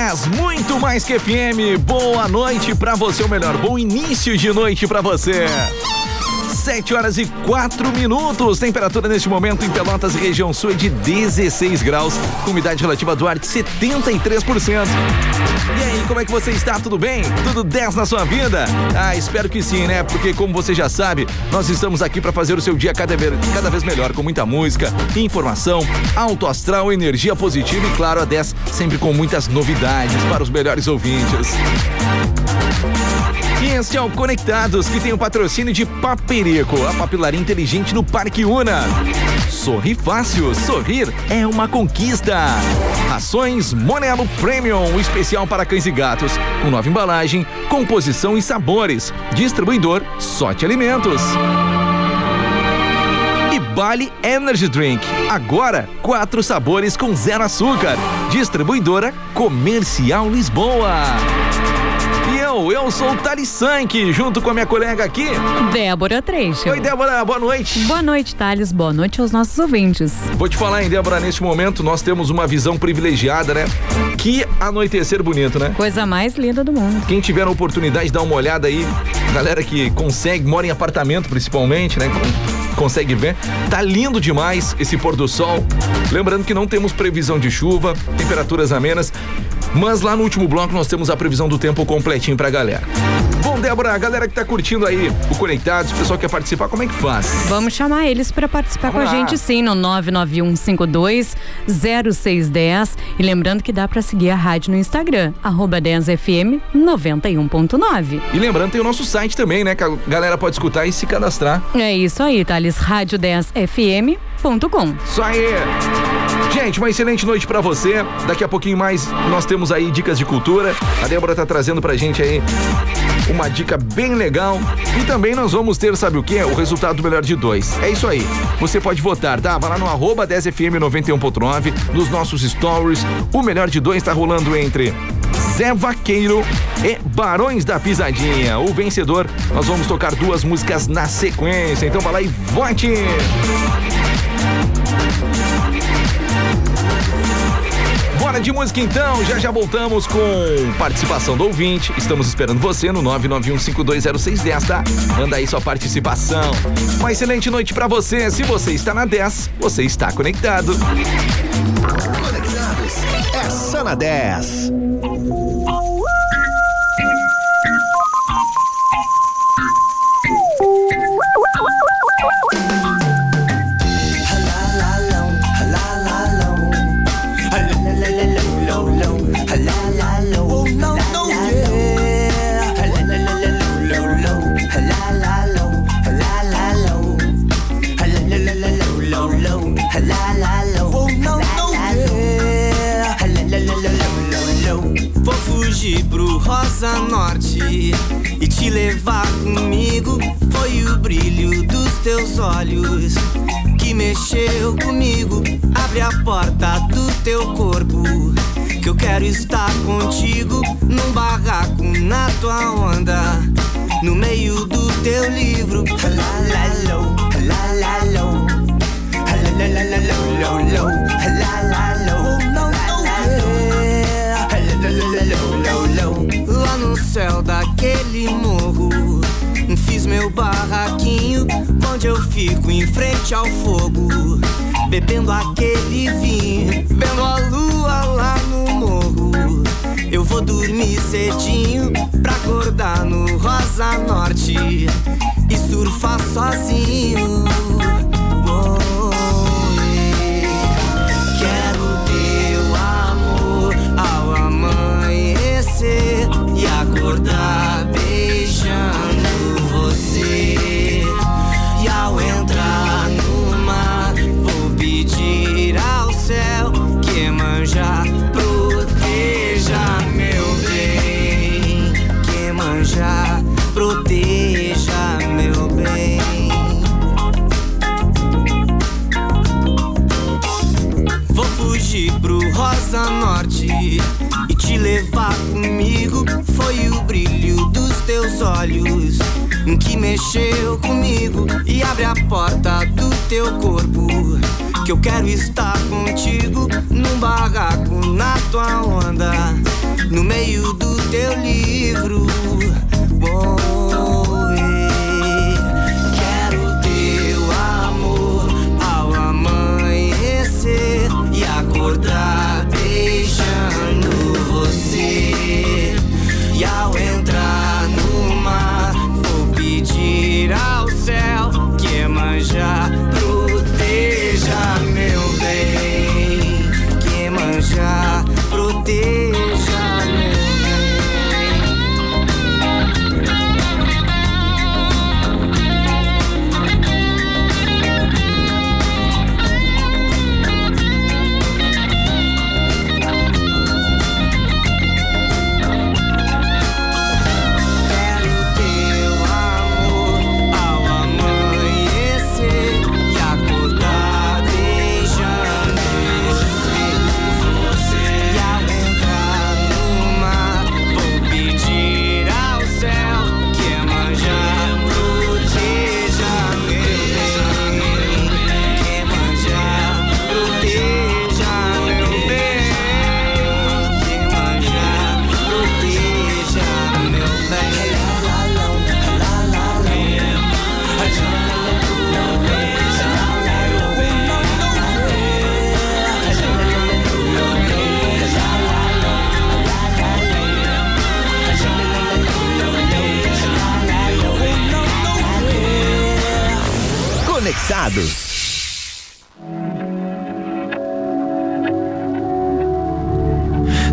10, muito mais que FM. Boa noite para você, ou melhor, bom início de noite para você. 7 horas e 4 minutos. Temperatura neste momento em Pelotas, região sul, é de 16 graus. Umidade relativa do ar de 73%. E aí, como é que você está? Tudo bem? Tudo 10 na sua vida? Ah, espero que sim, né? Porque, como você já sabe, nós estamos aqui para fazer o seu dia cada vez, cada vez melhor, com muita música, informação, alto astral, energia positiva e, claro, a 10 sempre com muitas novidades para os melhores ouvintes. E este é o Conectados, que tem o patrocínio de Paperico, a papilaria inteligente no Parque Una. Sorri fácil, sorrir é uma conquista. Ações Monelo Premium, especial para cães e gatos, com nova embalagem, composição e sabores. Distribuidor Sorte Alimentos. E Bali Energy Drink. Agora, quatro sabores com zero açúcar. Distribuidora Comercial Lisboa. E eu, sou o Thales Sank, junto com a minha colega aqui, Débora Treixo. Oi, Débora, boa noite. Boa noite, Thales. Boa noite aos nossos ouvintes. Vou te falar, hein, Débora, neste momento nós temos uma visão privilegiada, né? Que anoitecer bonito, né? Coisa mais linda do mundo. Quem tiver a oportunidade de dar uma olhada aí, galera que consegue, mora em apartamento principalmente, né? Consegue ver. Tá lindo demais esse pôr do sol. Lembrando que não temos previsão de chuva, temperaturas amenas. Mas lá no último bloco nós temos a previsão do tempo completinho pra galera. Débora, a galera que tá curtindo aí o Conectados, o pessoal que quer participar, como é que faz? Vamos chamar eles para participar Vamos com a lá. gente sim no 991520610 e lembrando que dá para seguir a rádio no Instagram arroba 10fm 91.9. E lembrando, tem o nosso site também, né? Que a galera pode escutar e se cadastrar. É isso aí, Thales, rádio 10fm.com. Isso aí! Gente, uma excelente noite pra você. Daqui a pouquinho mais nós temos aí dicas de cultura. A Débora tá trazendo pra gente aí uma dica bem legal. E também nós vamos ter, sabe o que? O resultado do melhor de dois. É isso aí. Você pode votar, tá? Vai lá no arroba 10fm 91.9, nos nossos stories. O melhor de dois tá rolando entre Zé Vaqueiro e Barões da Pisadinha. O vencedor, nós vamos tocar duas músicas na sequência. Então vai lá e vote! Bora de música então, já já voltamos com participação do ouvinte. Estamos esperando você no 991520610, tá? Manda aí sua participação. Uma excelente noite pra você. Se você está na 10, você está conectado. Conectados. É só na 10. Teus olhos que mexeu comigo. Abre a porta do teu corpo. Que eu quero estar contigo num barraco na tua onda. No meio do teu livro. Lá no céu daquele morro Fiz meu barraquinho Onde eu fico em frente ao fogo Bebendo aquele vinho Vendo a lua lá no morro. Eu vou dormir cedinho Pra acordar no Rosa Norte E surfar sozinho Rosa Norte e te levar comigo foi o brilho dos teus olhos que mexeu comigo e abre a porta do teu corpo. Que eu quero estar contigo num barraco na tua onda, no meio do teu livro. Bom,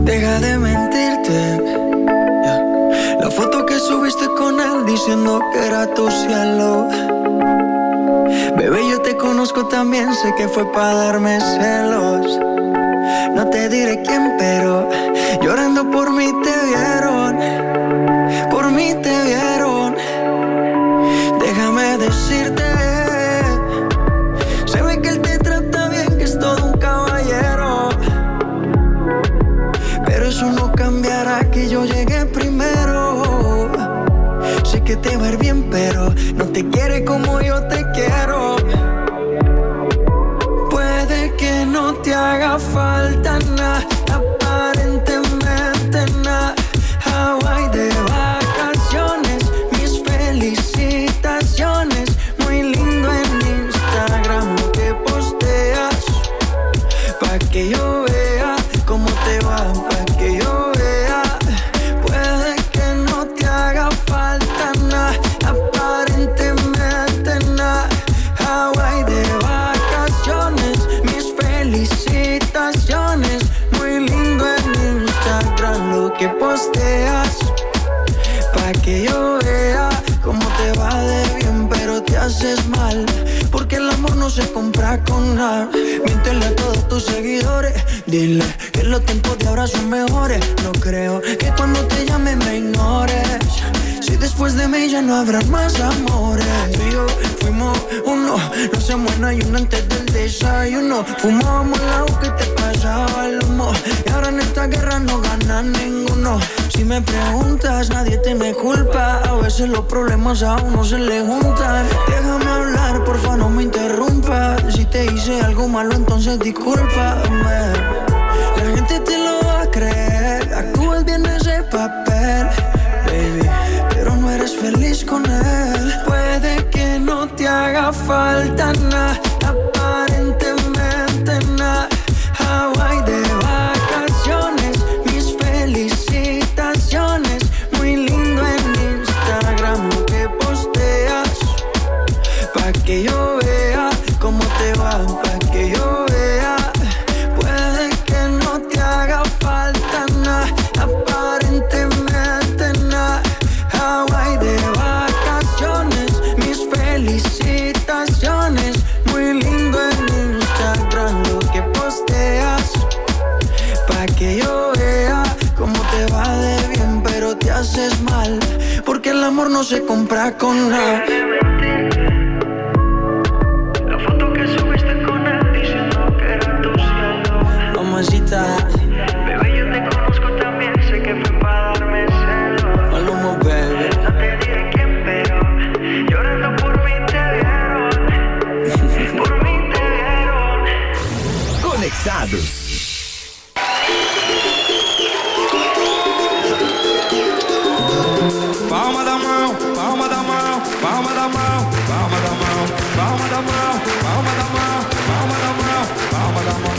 Deja de mentirte. La foto que subiste con él diciendo que era tu cielo. Bebé, yo te conozco también, sé que fue para darme celos. No te diré quién, pero llorando por mí te te va bien, pero no te quiere como yo te Miéntele a todos tus seguidores. Dile que los tiempos de ahora son mejores. No creo que cuando te llame me ignores. Si después de mí ya no habrá más amores. Tú y fuimos uno. No se muera y uno antes del desayuno. Fumábamos la que te pasaba el humo. Y ahora en esta guerra no gana ninguno. Si me preguntas, nadie tiene culpa. A veces los problemas a uno se le juntan. Déjame hablar, porfa, no me interrumpas. Si te hice algo malo, entonces discúlpame. La gente te lo va a creer. Actúas bien ese papel, baby. Pero no eres feliz con él. Puede que no te haga falta nada, no se compra con nada.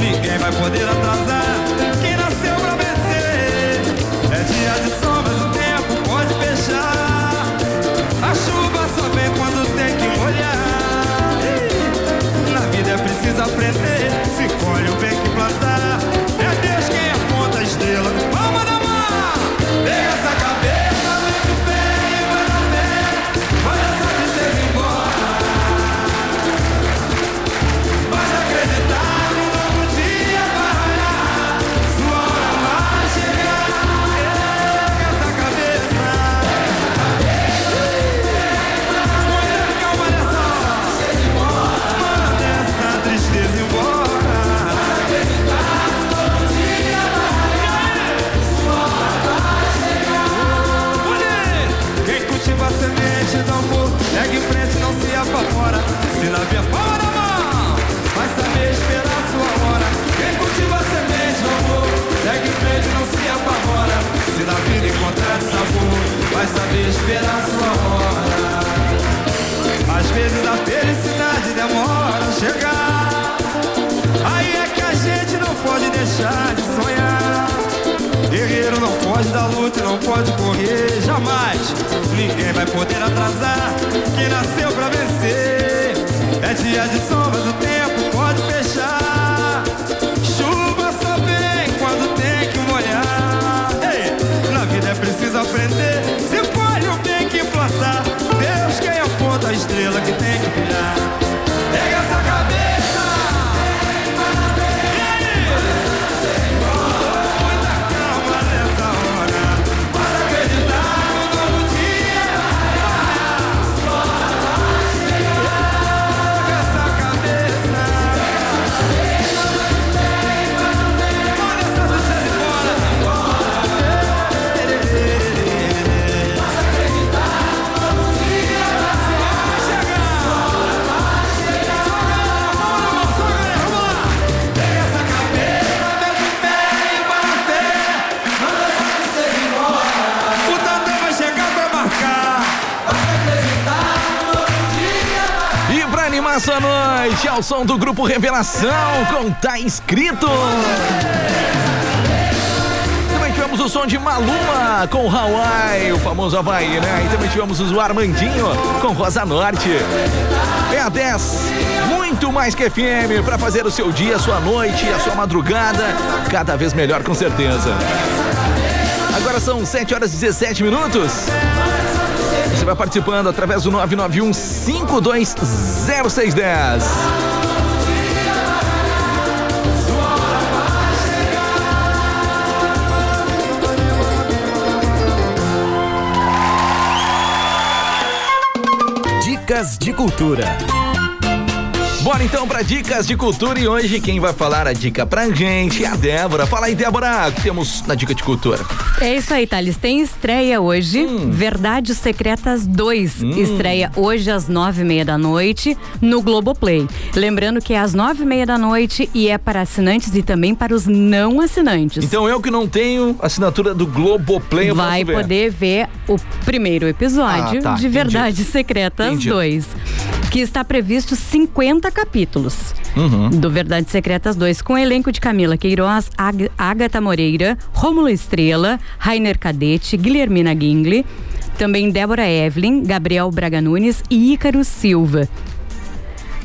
Ninguém vai poder atrasar quem nasceu pra vencer. É dia de sombras, Via palma na mão, vai saber esperar sua hora. Quem cultiva a semente amor, segue em frente, não se apavora. Se na vida encontrar sabor, vai saber esperar sua hora. Às vezes a felicidade demora a chegar. Aí é que a gente não pode deixar de sonhar. Guerreiro não pode dar luta, não pode correr jamais. Ninguém vai poder atrasar quem nasceu pra vencer. É dia de sombras, o tempo pode fechar. Chuva só vem quando tem que molhar. Ei, na vida é preciso aprender. Se colhe o bem que plantar. Deus quem aponta a estrela que tem que brilhar. Noite, ao som do grupo Revelação, com Tá Escrito. Também tivemos o som de Maluma com Hawaii, o famoso Havaí, né? E também tivemos o Armandinho com Rosa Norte. É a 10, muito mais que FM, pra fazer o seu dia, a sua noite, a sua madrugada, cada vez melhor com certeza. Agora são 7 horas e 17 minutos. Você vai participando através do 991 520610. Dicas de cultura. Bora então para dicas de cultura e hoje quem vai falar a dica pra gente é a Débora. Fala aí, Débora, o que temos na dica de cultura? É isso aí, Thales. Tem estreia hoje. Verdades Secretas 2. Estreia hoje às nove e meia da noite no Globoplay. Lembrando que é às nove e meia da noite e é para assinantes e também para os não assinantes. Então eu que não tenho assinatura do Globoplay, eu Vai ver. poder ver o primeiro episódio Ah, tá, de. Verdades Secretas Entendi. 2, que está previsto 50 capítulos Uhum. do Verdades Secretas 2, com elenco de Camila Queiroz, Ag Agatha Moreira, Rômulo Estrela, Rainer Cadete, Guilhermina Gingli, também Débora Evelyn, Gabriel Braga Nunes e Ícaro Silva.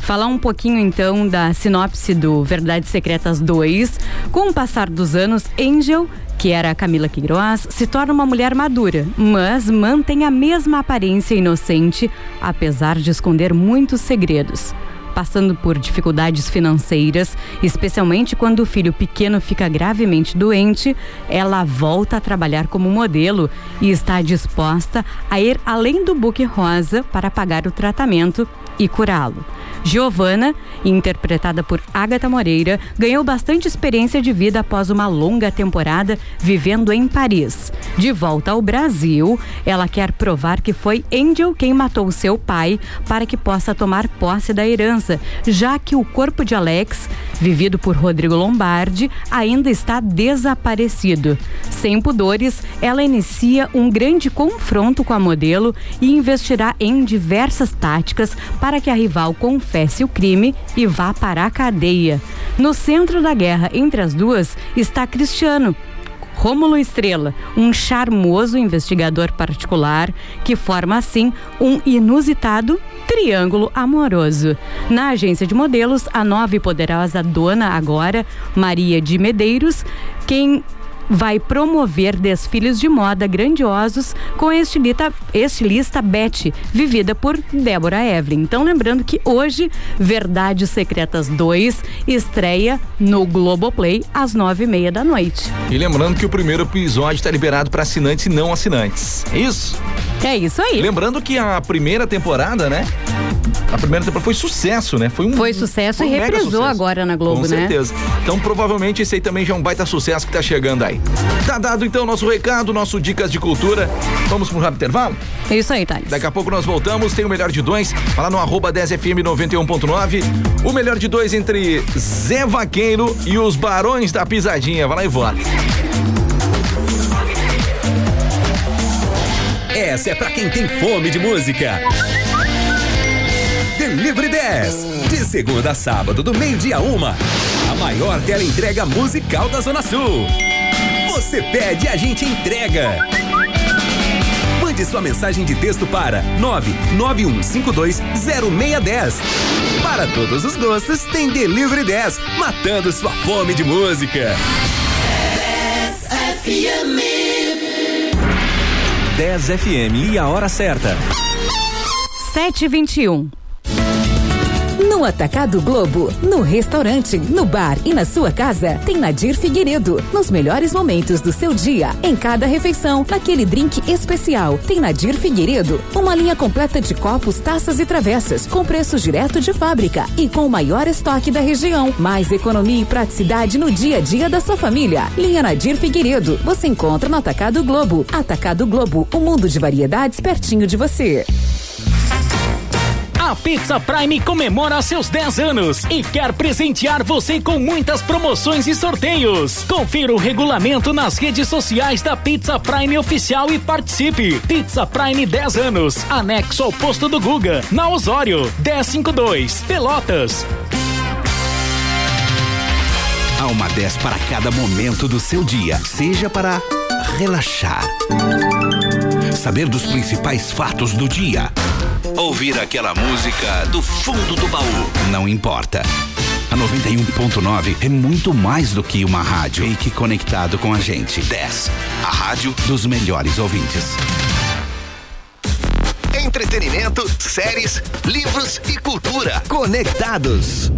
Falar um pouquinho então da sinopse do Verdades Secretas 2. Com o passar dos anos, Angel, que era a Camila Queiroz, se torna uma mulher madura, mas mantém a mesma aparência inocente, apesar de esconder muitos segredos. Passando por dificuldades financeiras, especialmente quando o filho pequeno fica gravemente doente, ela volta a trabalhar como modelo e está disposta a ir além do buque rosa para pagar o tratamento e curá-lo. Giovanna, interpretada por Agatha Moreira, ganhou bastante experiência de vida após uma longa temporada vivendo em Paris. De volta ao Brasil, ela quer provar que foi Angel quem matou seu pai para que possa tomar posse da herança, já que o corpo de Alex, vivido por Rodrigo Lombardi, ainda está desaparecido. Sem pudores, ela inicia um grande confronto com a modelo e investirá em diversas táticas para que a rival confesse o crime e vá para a cadeia. No centro da guerra entre as duas está Cristiano, Rômulo Estrela, um charmoso investigador particular que forma assim um inusitado triângulo amoroso. Na agência de modelos, a nova e poderosa dona agora, Maria de Medeiros, quem vai promover desfiles de moda grandiosos com a estilista, estilista Beth, vivida por Débora Evelyn. Então, lembrando que hoje, Verdades Secretas 2 estreia no Globoplay às nove e meia da noite. E lembrando que o primeiro episódio está liberado para assinantes e não assinantes. É isso? É isso aí. Lembrando que a primeira temporada, né? A primeira temporada foi sucesso, né? Foi um Foi sucesso foi um e mega reprisou sucesso. agora na Globo, Com né? certeza. Então, provavelmente, esse aí também já é um baita sucesso que tá chegando aí. Tá dado, então, nosso recado, nosso Dicas de Cultura. Vamos para um rápido intervalo? É isso aí, Thales. Daqui a pouco nós voltamos. Tem o melhor de dois. Vai lá no arroba 10FM 91.9. O melhor de dois entre Zé Vaqueiro e os Barões da Pisadinha. Vai lá e vota. Essa é pra quem tem fome de música. Delivery 10. De segunda a sábado, do meio-dia uma. A maior tela entrega musical da Zona Sul. Você pede, a gente entrega. Mande sua mensagem de texto para 991520610. Para todos os gostos, tem Delivery 10, matando sua fome de música. 10 FM e a hora certa. 721. No Atacado Globo, no restaurante, no bar e na sua casa, tem Nadir Figueiredo. Nos melhores momentos do seu dia, em cada refeição, naquele drink especial, tem Nadir Figueiredo. Uma linha completa de copos, taças e travessas, com preço direto de fábrica e com o maior estoque da região. Mais economia e praticidade no dia a dia da sua família. Linha Nadir Figueiredo. Você encontra no Atacado Globo. Atacado Globo, um mundo de variedades pertinho de você. A Pizza Prime comemora seus 10 anos e quer presentear você com muitas promoções e sorteios. Confira o regulamento nas redes sociais da Pizza Prime Oficial e participe. Pizza Prime 10 anos, anexo ao posto do Guga, na Osório, 1052, Pelotas. Há uma 10 para cada momento do seu dia, seja para relaxar, saber dos principais fatos do dia, ouvir aquela música do fundo do baú. Não importa. A 91.9 é muito mais do que uma rádio. Fique conectado com a gente. 10. A rádio dos melhores ouvintes. Entretenimento, séries, livros e cultura. Conectados.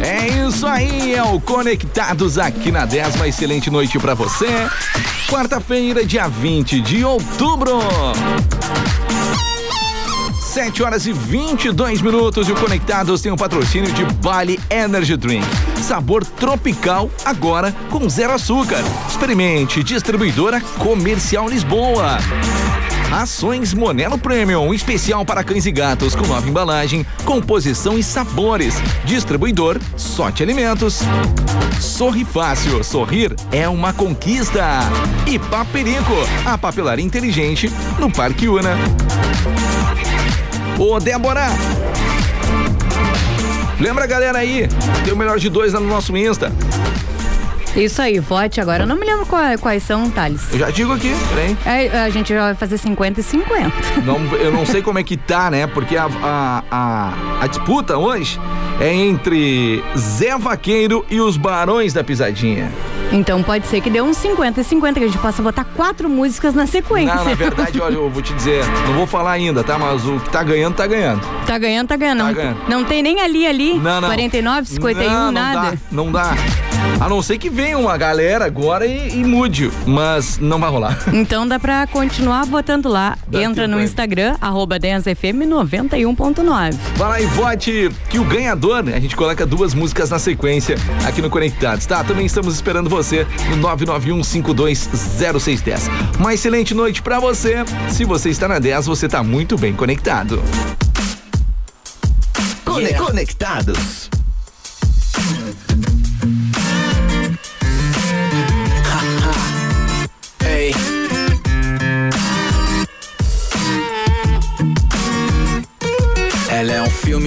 É isso aí, é o Conectados aqui na 10. Uma excelente noite pra você. Quarta-feira, dia 20 de outubro. 7 horas e 22 minutos e o Conectados tem um patrocínio de Bali Energy Drink. Sabor tropical, agora com zero açúcar. Experimente, distribuidora Comercial Lisboa. Ações Monelo Premium, especial para cães e gatos, com nova embalagem, composição e sabores. Distribuidor Sorte Alimentos. Sorri Fácil, sorrir é uma conquista. E Paperico, a papelaria inteligente no Parque Una. Ô Débora! Lembra galera aí? Tem o melhor de dois lá no nosso Insta. Isso aí, vote agora. Eu não me lembro qual- quais são, Thales. Eu já digo aqui, peraí. É, a gente já vai fazer 50 e 50. Não, eu não sei como é que tá, né? Porque a, a, a, a disputa hoje é entre Zé Vaqueiro e os Barões da Pisadinha. Então pode ser que dê uns 50 e 50, que a gente possa botar quatro músicas na sequência. Não, na verdade, olha, eu vou te dizer, não vou falar ainda, tá? Mas o que tá ganhando, tá ganhando. Tá ganhando, tá ganhando. Tá não, ganhando. não tem nem ali, ali. Não, não. 49, 51, não, não nada. Dá, não dá. A não ser que venha uma galera agora e, e mude, mas não vai rolar. Então dá pra continuar votando lá. Dá Entra no aí. Instagram, arroba 10fm 91.9. Vai lá e vote que o ganhador, a gente coloca duas músicas na sequência aqui no Conectados, tá? Também estamos esperando você no 991520610. Uma excelente noite pra você. Se você está na 10, você tá muito bem conectado. Cone- Conectados.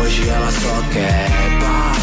Hoje ela só quer paz.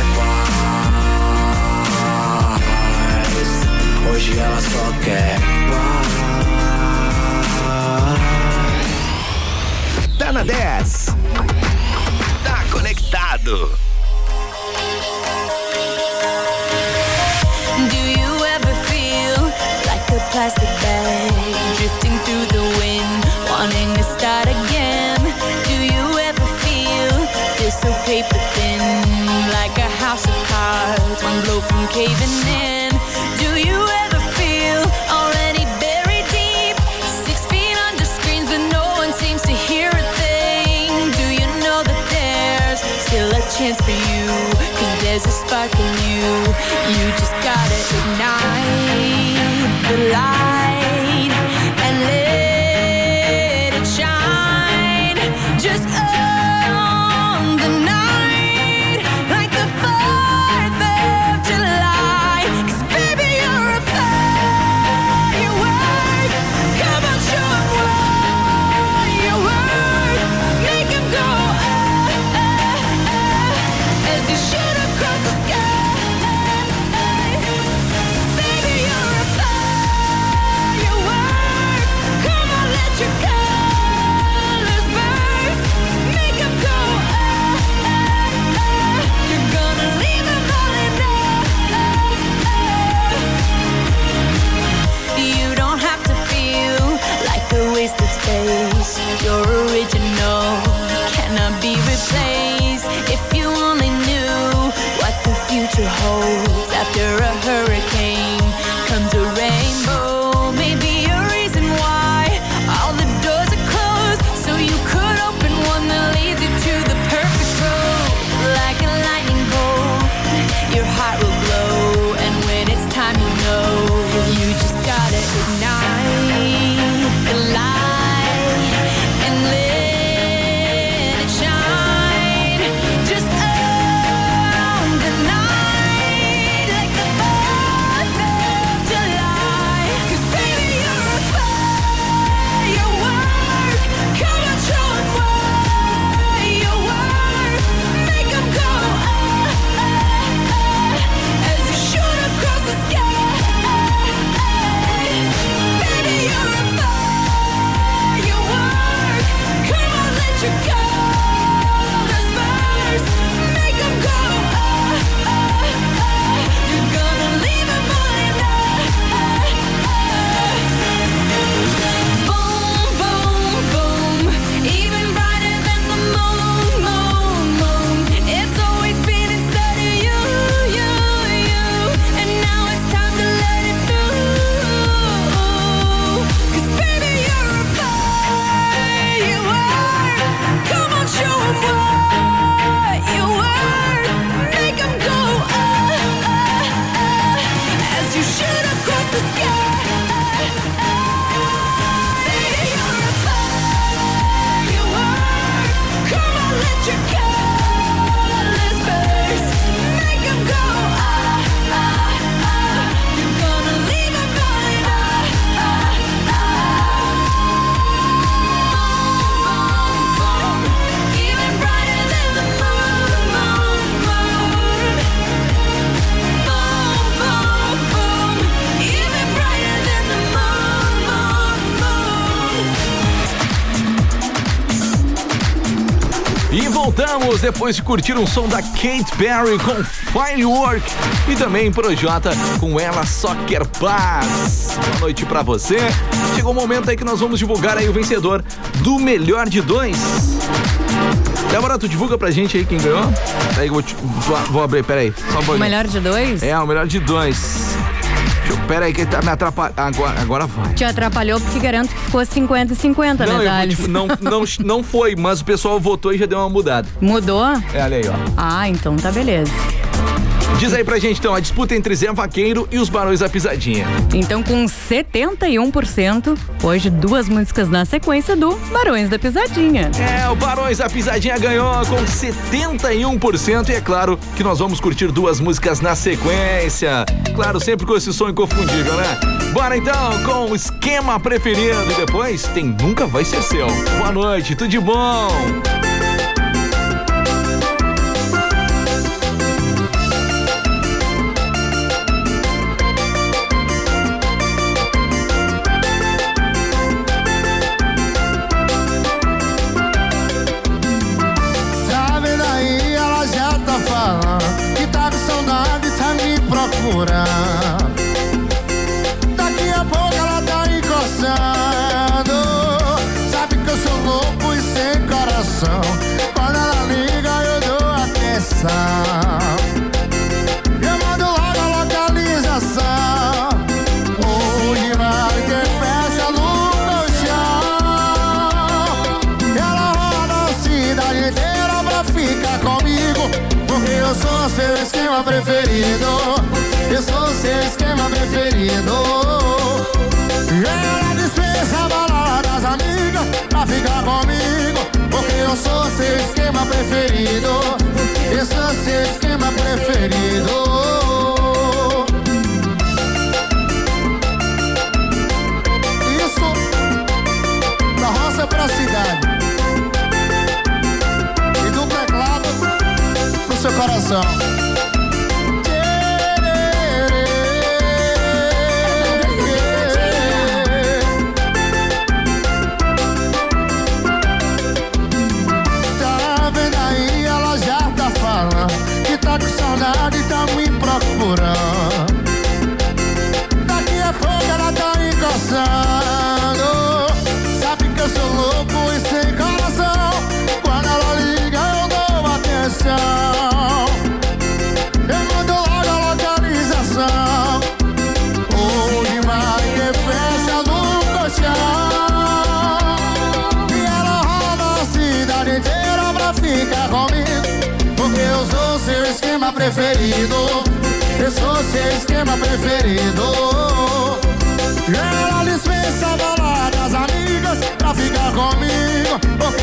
Hoje ela só quer paz. Tá na 10. Tá conectado. Do you ever feel like a plastic bag drifting through the wind, wanting to start again? Do you ever feel feel so paper thin, like a house of cards, one blow from caving in? You. Just gotta ignite the light depois de curtir um som da Kate Perry com Firework e também Projota com Ela Só Quer Paz. Boa noite pra você. Chegou o momento aí que nós vamos divulgar aí o vencedor do melhor de dois. Débora, tu divulga pra gente aí quem ganhou? Aí eu vou, te- vou, vou abrir, peraí. Só um O melhor de dois? É, o melhor de dois. Pera aí que tá me atrapalhando. Agora, agora vai. Te atrapalhou porque garanto que ficou 50 e 50, Não, né, te- não, não, não foi, mas o pessoal votou e já deu uma mudada. Mudou? É, olha aí, ó. Ah, então tá beleza. Diz aí pra gente então, a disputa entre Zé Vaqueiro e os Barões da Pisadinha. Então, com 71%, hoje duas músicas na sequência do Barões da Pisadinha. É, o Barões da Pisadinha ganhou com 71% e é claro que nós vamos curtir duas músicas na sequência. Claro, sempre com esse som inconfundível, né? Bora então com o esquema preferido e depois tem Nunca Vai Ser Seu. Boa noite, tudo de bom? Pra ficar comigo Porque eu sou seu esquema preferido. Eu sou seu esquema preferido. Isso da roça pra cidade. E do teclado pro seu coração.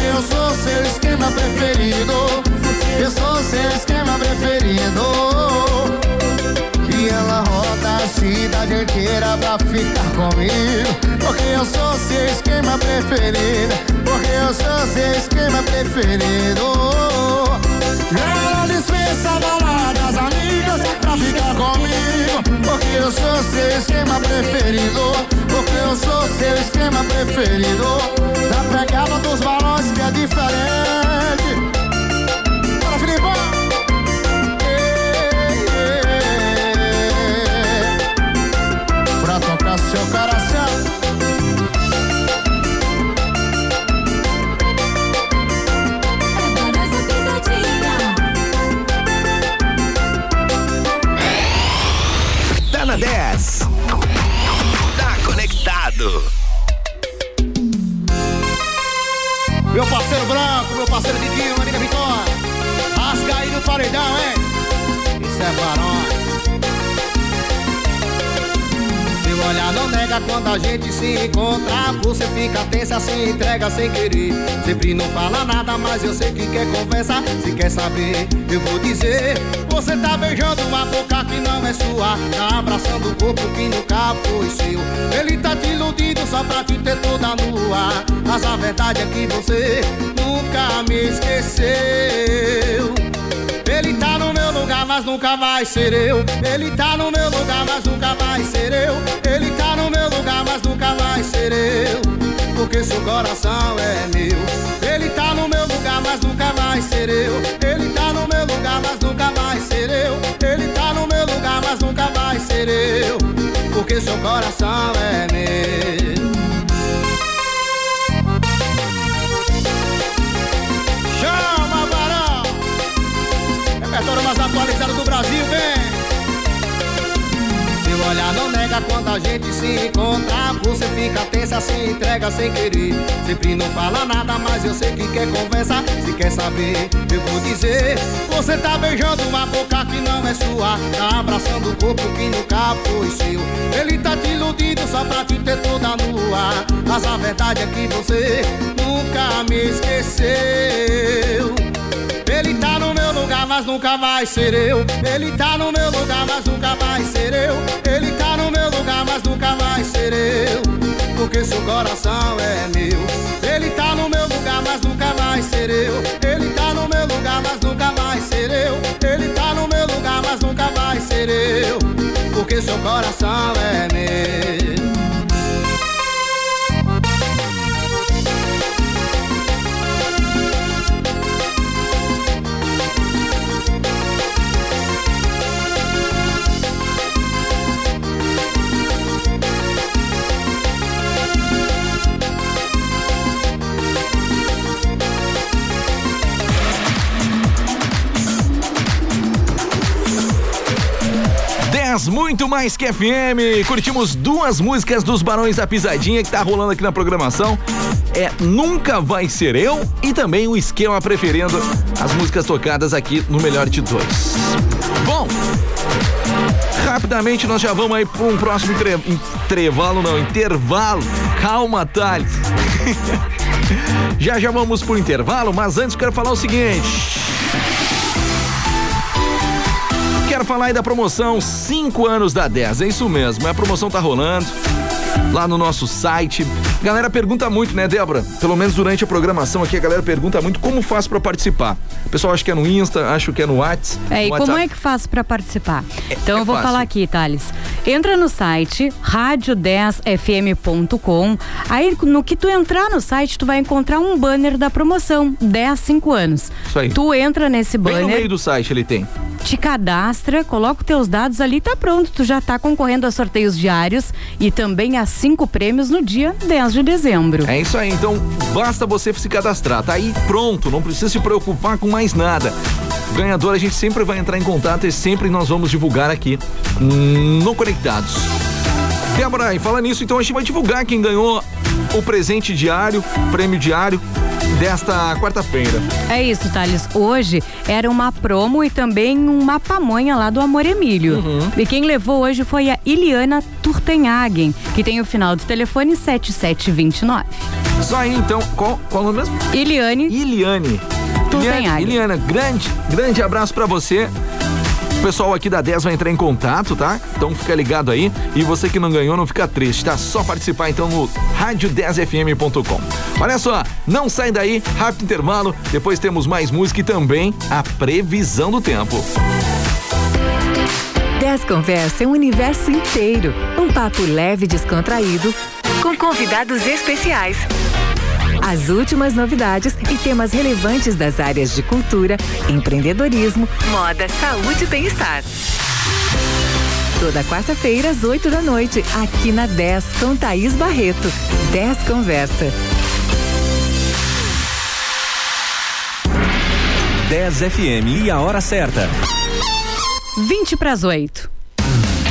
Eu sou seu esquema preferido. Eu sou seu esquema preferido. E ela roda a cidade inteira pra ficar comigo. Porque eu sou seu esquema preferido. Porque eu sou seu esquema preferido. Ela dispensa a balada das amigas pra ficar comigo. Porque eu sou seu esquema preferido. Porque eu sou seu esquema preferido. Na pegada dos balões que é diferente. A gente se encontra. Você fica tensa, se entrega sem querer. Sempre não fala nada, mas eu sei que quer conversa. Se quer saber, eu vou dizer. Você tá beijando uma boca que não é sua. Tá abraçando o corpo que nunca foi seu. Ele tá te iludindo só pra te ter toda nua. Mas a verdade é que você nunca me esqueceu. Mas nunca vai ser eu. Ele tá no meu lugar, mas nunca vai ser eu. Ele tá no meu lugar, mas nunca vai ser eu. Porque seu coração é meu. Ele tá no meu lugar, mas nunca vai ser eu. Ele tá no meu lugar, mas nunca vai ser eu. Ele tá no meu lugar, mas nunca vai ser eu. Porque seu coração é meu. Brasil, vem! Seu olhar não nega quando a gente se encontra. Você fica tensa, se entrega sem querer. Sempre não fala nada, mas eu sei que quer conversa. Se quer saber, eu vou dizer. Você tá beijando uma boca que não é sua. Tá abraçando o corpo que nunca foi seu. Ele tá te iludindo só pra te ter toda nua. Mas a verdade é que você nunca me esqueceu nunca vai ser eu. Ele tá no meu lugar, mas nunca vai ser eu. Ele tá no meu lugar, mas nunca vai ser eu. Porque seu coração é meu. Ele tá no meu lugar, mas nunca vai ser eu. Ele tá no meu lugar, mas nunca vai ser eu. Ele tá no meu lugar, mas nunca vai ser eu. Porque seu coração é meu. Muito mais que FM. Curtimos duas músicas dos Barões da Pisadinha que tá rolando aqui na programação. É Nunca Vai Ser Eu e também o Esquema Preferindo as músicas tocadas aqui no Melhor de Dois. Bom, rapidamente nós já vamos aí para um próximo intervalo, não, intervalo. Calma, Thales. já já vamos pro intervalo, mas antes quero falar o seguinte quero falar aí da promoção 5 anos da 10. É isso mesmo, a promoção tá rolando lá no nosso site. Galera pergunta muito, né, Débora? Pelo menos durante a programação aqui, a galera pergunta muito como faz para participar. O pessoal acha que é no Insta, acho que é no WhatsApp. É, e como é que faz para participar? É, então é eu vou fácil. falar aqui, Thales. Entra no site radio10fm.com. Aí no que tu entrar no site, tu vai encontrar um banner da promoção 10 5 anos. Isso aí. Tu entra nesse Bem banner no meio do site ele tem. Te cadastra, coloca os teus dados ali, tá pronto. Tu já tá concorrendo a sorteios diários e também a cinco prêmios no dia 10 de dezembro. É isso aí, então basta você se cadastrar, tá aí pronto, não precisa se preocupar com mais nada. Ganhador a gente sempre vai entrar em contato e sempre nós vamos divulgar aqui no Conectados. Débora, e fala nisso, então a gente vai divulgar quem ganhou o presente diário, prêmio diário desta quarta-feira. É isso, Thales. Hoje era uma promo e também uma pamonha lá do Amor Emílio. Uhum. E quem levou hoje foi a Iliana Turtenhagen, que tem o final do telefone 7729. Só aí então, qual, qual o nome mesmo? Iliane. Iliane. Turtenhagen. Iliana, grande, grande abraço pra você. O pessoal aqui da 10 vai entrar em contato, tá? Então fica ligado aí. E você que não ganhou, não fica triste, tá? Só participar então no rádio10fm.com. Olha só, não sai daí, rápido intervalo. Depois temos mais música e também a previsão do tempo. 10 Conversa é um universo inteiro. Um papo leve e descontraído, com convidados especiais. As últimas novidades e temas relevantes das áreas de cultura, empreendedorismo, moda, saúde e bem-estar. Toda quarta-feira, às 8 da noite, aqui na 10, com Thaís Barreto. 10 Conversa. 10 FM e a hora certa. 20 para as 8.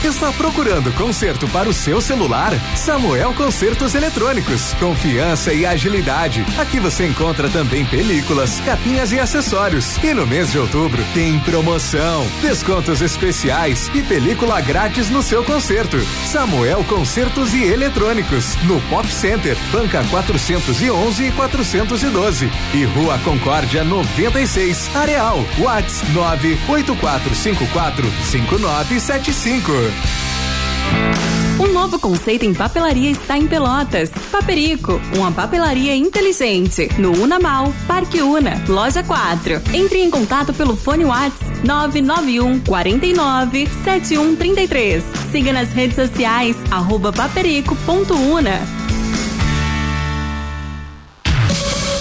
Está procurando conserto para o seu celular? Samuel Consertos Eletrônicos. Confiança e agilidade. Aqui você encontra também películas, capinhas e acessórios. E no mês de outubro tem promoção, descontos especiais e película grátis no seu conserto. Samuel Consertos e Eletrônicos. No Pop Center, banca 411 e 412. E Rua Concórdia 96, Areal. Whats 98454 5975. Um novo conceito em papelaria está em Pelotas. Paperico, uma papelaria inteligente. No Unamal, Parque Una, Loja 4. Entre em contato pelo fone Whats 991 49 7133. Siga nas redes sociais, arroba paperico.una.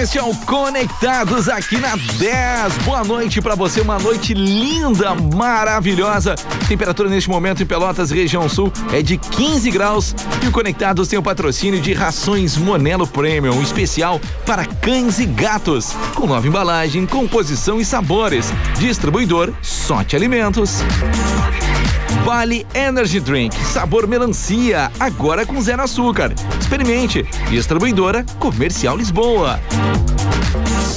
Este é o Conectados aqui na 10. Boa noite para você, uma noite linda, maravilhosa. Temperatura neste momento em Pelotas, região sul, é de 15 graus. E o Conectados tem o patrocínio de rações Monelo Premium, especial para cães e gatos. Com nova embalagem, composição e sabores. Distribuidor Sorte Alimentos. Vale Energy Drink, sabor melancia, agora com zero açúcar. Experimente. Distribuidora Comercial Lisboa.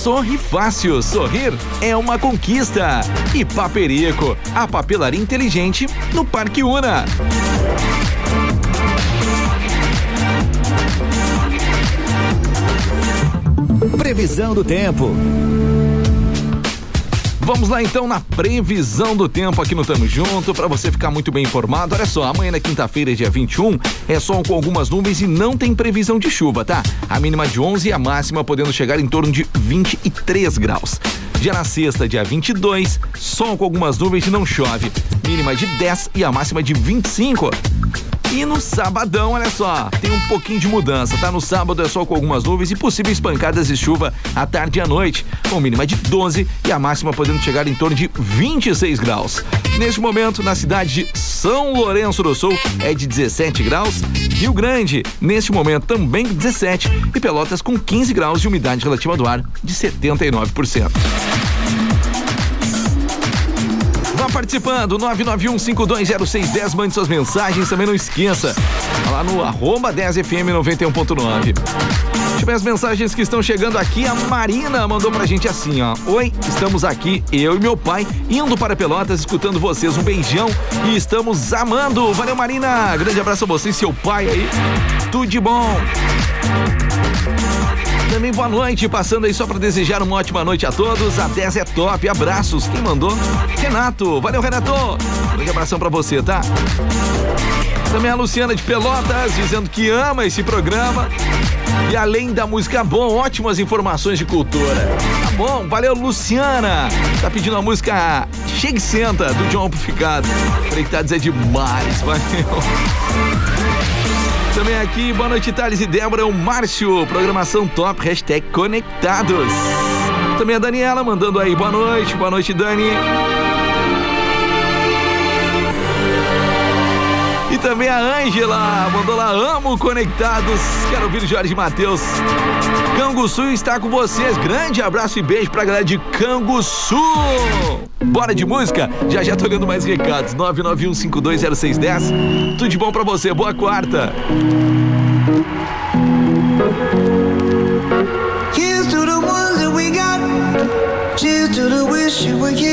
Sorri Fácil, sorrir é uma conquista. E Paperico, a papelaria inteligente no Parque Una. Previsão do tempo. Vamos lá então na previsão do tempo aqui no Tamo Junto, para você ficar muito bem informado. Olha só, amanhã na quinta-feira, dia 21, é sol com algumas nuvens e não tem previsão de chuva, tá? A mínima de 11 e a máxima podendo chegar em torno de 23 graus. Já na sexta, dia 22, sol com algumas nuvens e não chove. Mínima de 10 e a máxima de 25. E no sabadão, olha só, tem um pouquinho de mudança, tá? No sábado é sol com algumas nuvens e possíveis pancadas de chuva à tarde e à noite, com mínima de 12 e a máxima podendo chegar em torno de 26 graus. Neste momento, na cidade de São Lourenço do Sul, é de 17 graus. Rio Grande, neste momento, também 17 e Pelotas com 15 graus de umidade relativa do ar de 79%. Participando, 991520610, mande suas mensagens, também não esqueça. Lá no arroba 10fm 91.9. Deixa eu ver as mensagens que estão chegando aqui. A Marina mandou pra gente assim, ó. Oi, estamos aqui, eu e meu pai, indo para Pelotas, escutando vocês. Um beijão e estamos amando. Valeu, Marina. Grande abraço a você e seu pai aí. Tudo de bom. Também boa noite, passando aí só para desejar uma ótima noite a todos. A 10 é top, abraços. Quem mandou? Renato, valeu Renato. Grande abração para você, tá? Também a Luciana de Pelotas dizendo que ama esse programa. E além da música bom, ótimas informações de cultura. Tá bom, valeu Luciana. Tá pedindo a música Chega e Senta do John Amplificado. Conectados é demais, valeu. Também aqui, boa noite, Thales e Débora, o Márcio, programação top, hashtag conectados. Também a Daniela mandando aí, boa noite, boa noite, Dani. Também a Ângela, mandou lá, amo conectados. Quero ouvir Jorge Matheus. Canguçu está com vocês. Grande abraço e beijo pra galera de Canguçu. Bora de música? Já já tô olhando mais recados. 991520610. Tudo de bom pra você. Boa quarta. Here's to the ones that we got. Cheers to the wish you were here,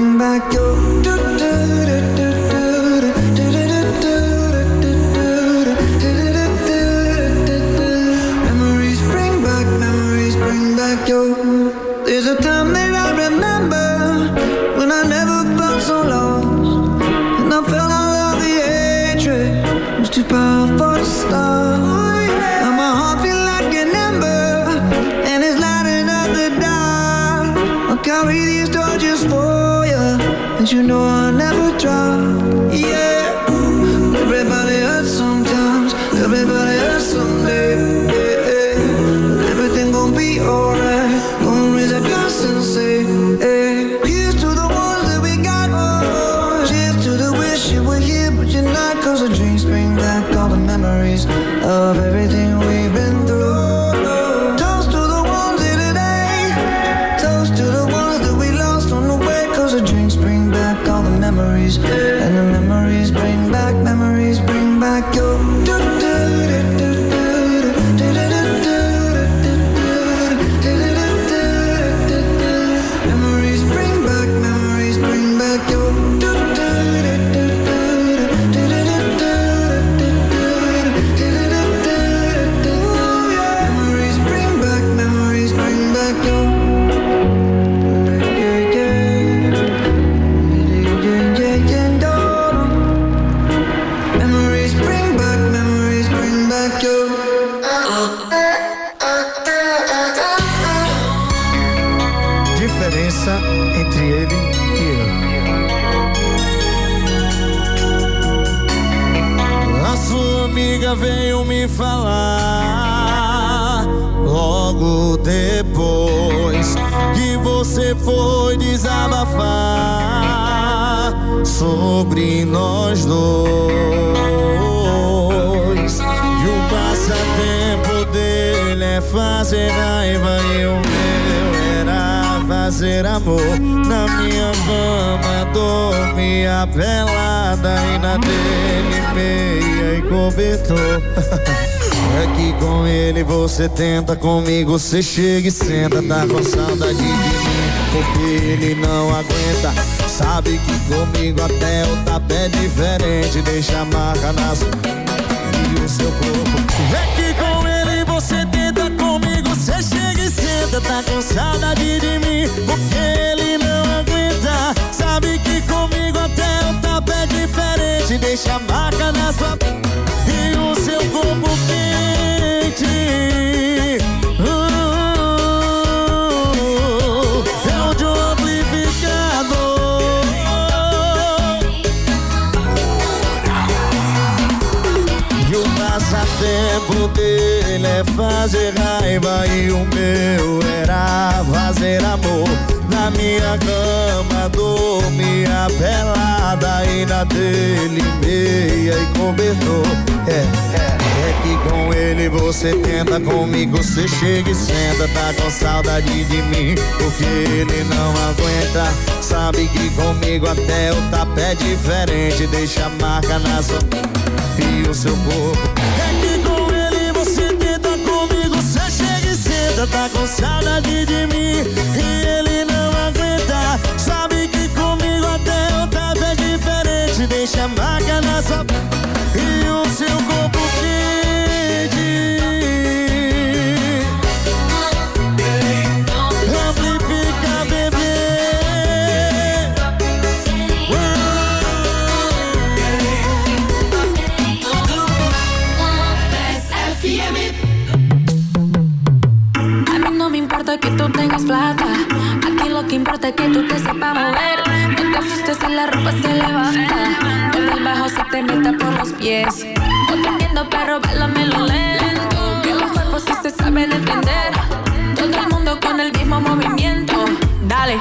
you know I'll never drop. Diferença entre ele e eu. A sua amiga veio me falar logo depois que você foi desabafar sobre nós dois. E o passatempo dele é fazer raiva e o meu fazer amor na minha cama, dormia pelada e na dele meia e cobertor. É que com ele você tenta, comigo você chega e senta, tá com saudade de mim, porque ele não aguenta. Sabe que comigo até o tapa é diferente, deixa a marca nas e o seu corpo. É que tá com saudade de mim, porque ele não aguenta. Sabe que comigo até o tapa é diferente, deixa a marca na sua e o seu corpo quente. Uh, é passatempo dele é fazer raiva e o meu era fazer amor. Na minha cama dormia pelada e na dele meia e cobertor. É, é que com ele você tenta, comigo você chega e senta. Tá com saudade de mim, porque ele não aguenta. Sabe que comigo até o tapé é diferente, deixa a marca na sua e o seu corpo. É que Tá com saudade de mim e ele não aguenta. Sabe que comigo até o tapé é diferente, deixa a marca na sua e o seu corpo quente. Aquí lo que importa es que tú te sepas mover. No te asustes si la ropa se levanta. Con el bajo se te meta por los pies. No te entiendo, pero lo lento. Que los cuerpos sí se saben entender. Todo el mundo con el mismo movimiento. Dale.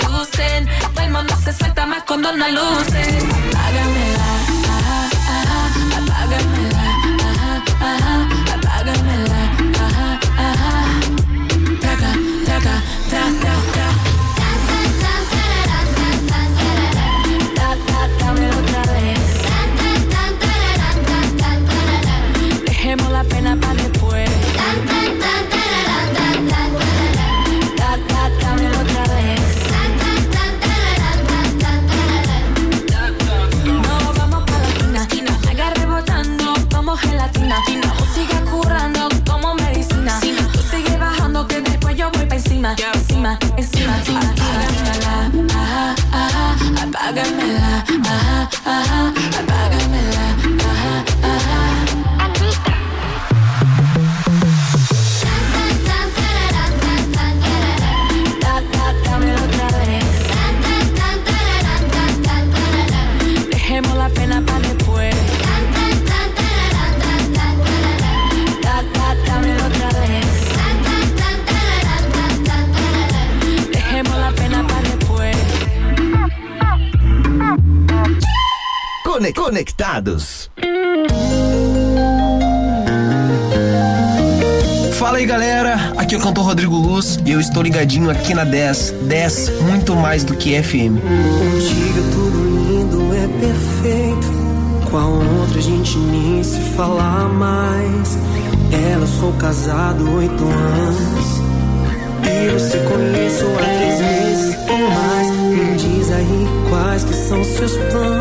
Seducen. El mundo se suelta más cuando no luces. Importados. Fala aí galera, aqui é o cantor Rodrigo Luz e eu estou ligadinho aqui na 10. 10 muito mais do que FM. Contigo tudo lindo é perfeito. Qual outra gente nem se fala mais. Ela, eu sou casado oito anos. E eu se conheço há três meses ou mais. Me diz aí quais que são seus planos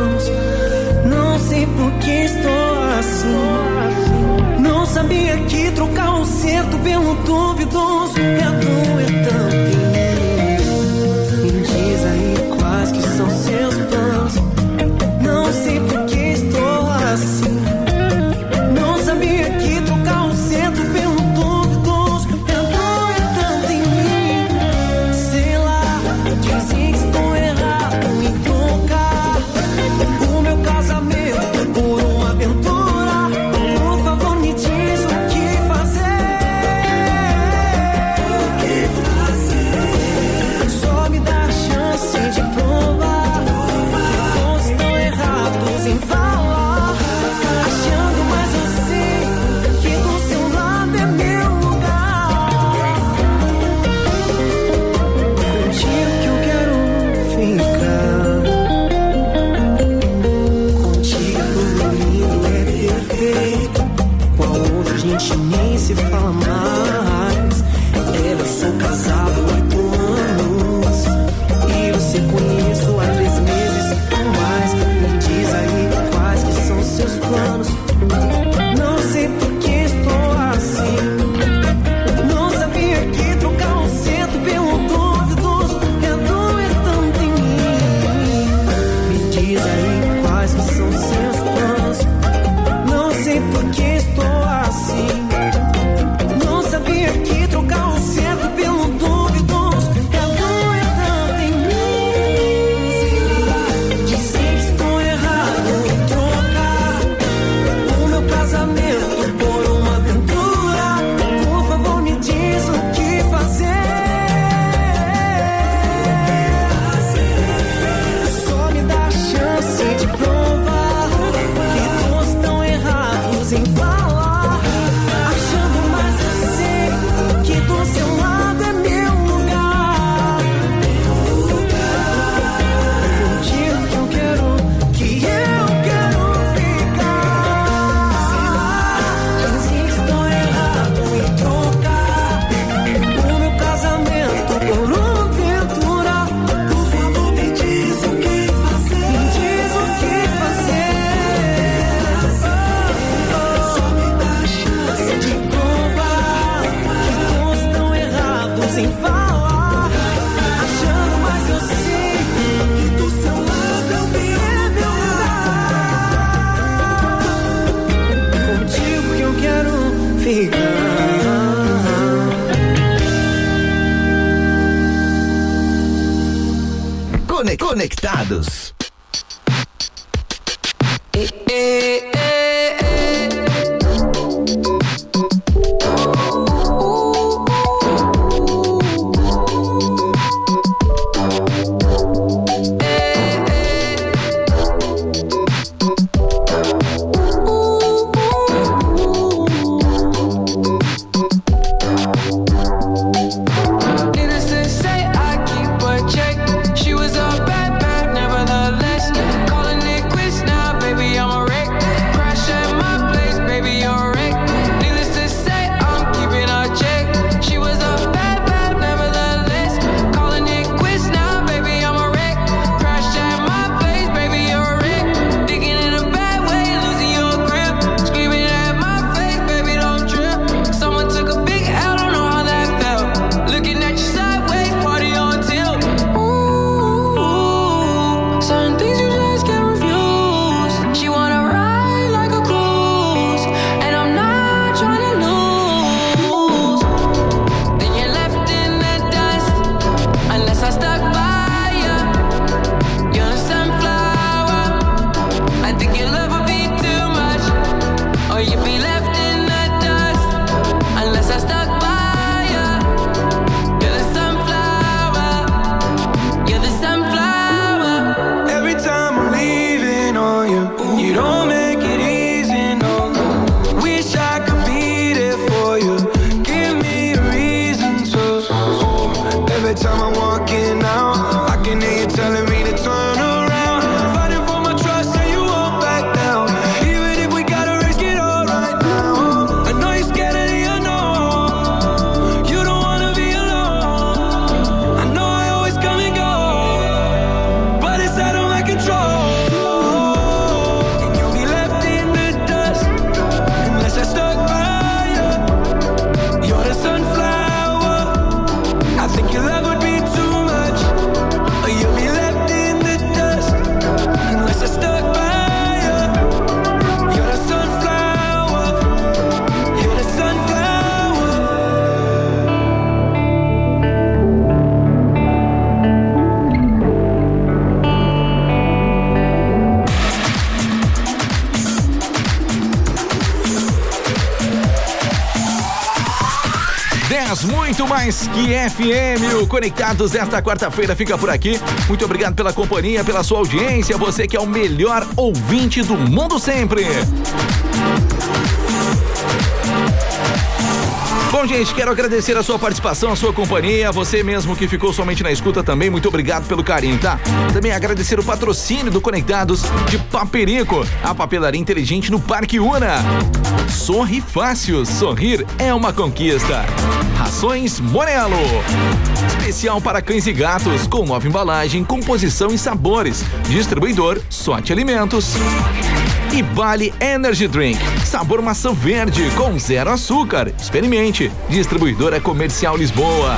sei por que estou assim. Não sabia que trocar um certo pelo duvidoso é doer tanto. Mais que FM. O Conectados desta quarta-feira fica por aqui. Muito obrigado pela companhia, pela sua audiência. Você que é o melhor ouvinte do mundo sempre. Bom, gente, quero agradecer a sua participação, a sua companhia, você mesmo que ficou somente na escuta também, muito obrigado pelo carinho, tá? Também agradecer o patrocínio do Conectados de Paperico, a papelaria inteligente no Parque Una. Sorri fácil, sorrir é uma conquista. Rações Morelo. Especial para cães e gatos, com nova embalagem, composição e sabores. Distribuidor Sorte Alimentos e Bali Energy Drink. Sabor maçã verde com zero açúcar. Experimente. Distribuidora Comercial Lisboa.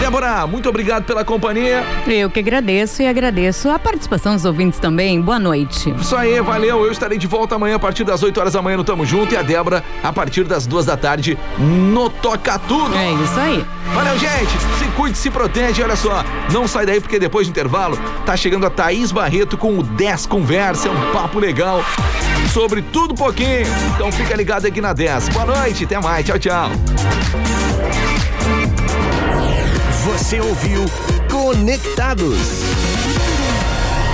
Débora, muito obrigado pela companhia. Eu que agradeço e agradeço a participação dos ouvintes também. Boa noite. Isso aí, valeu. Eu estarei de volta amanhã a partir das 8 horas da manhã no Tamo Junto e a Débora a partir das duas da tarde no Toca Tudo. É isso aí. Valeu, gente. Se cuide, se protege. Olha só, não sai daí porque depois do intervalo tá chegando a Thaís Barreto com o 10 Conversa. É um papo legal sobre tudo pouquinho. Então fica ligado aqui na 10. Boa noite, até mais. Tchau, tchau. Você ouviu Conectados.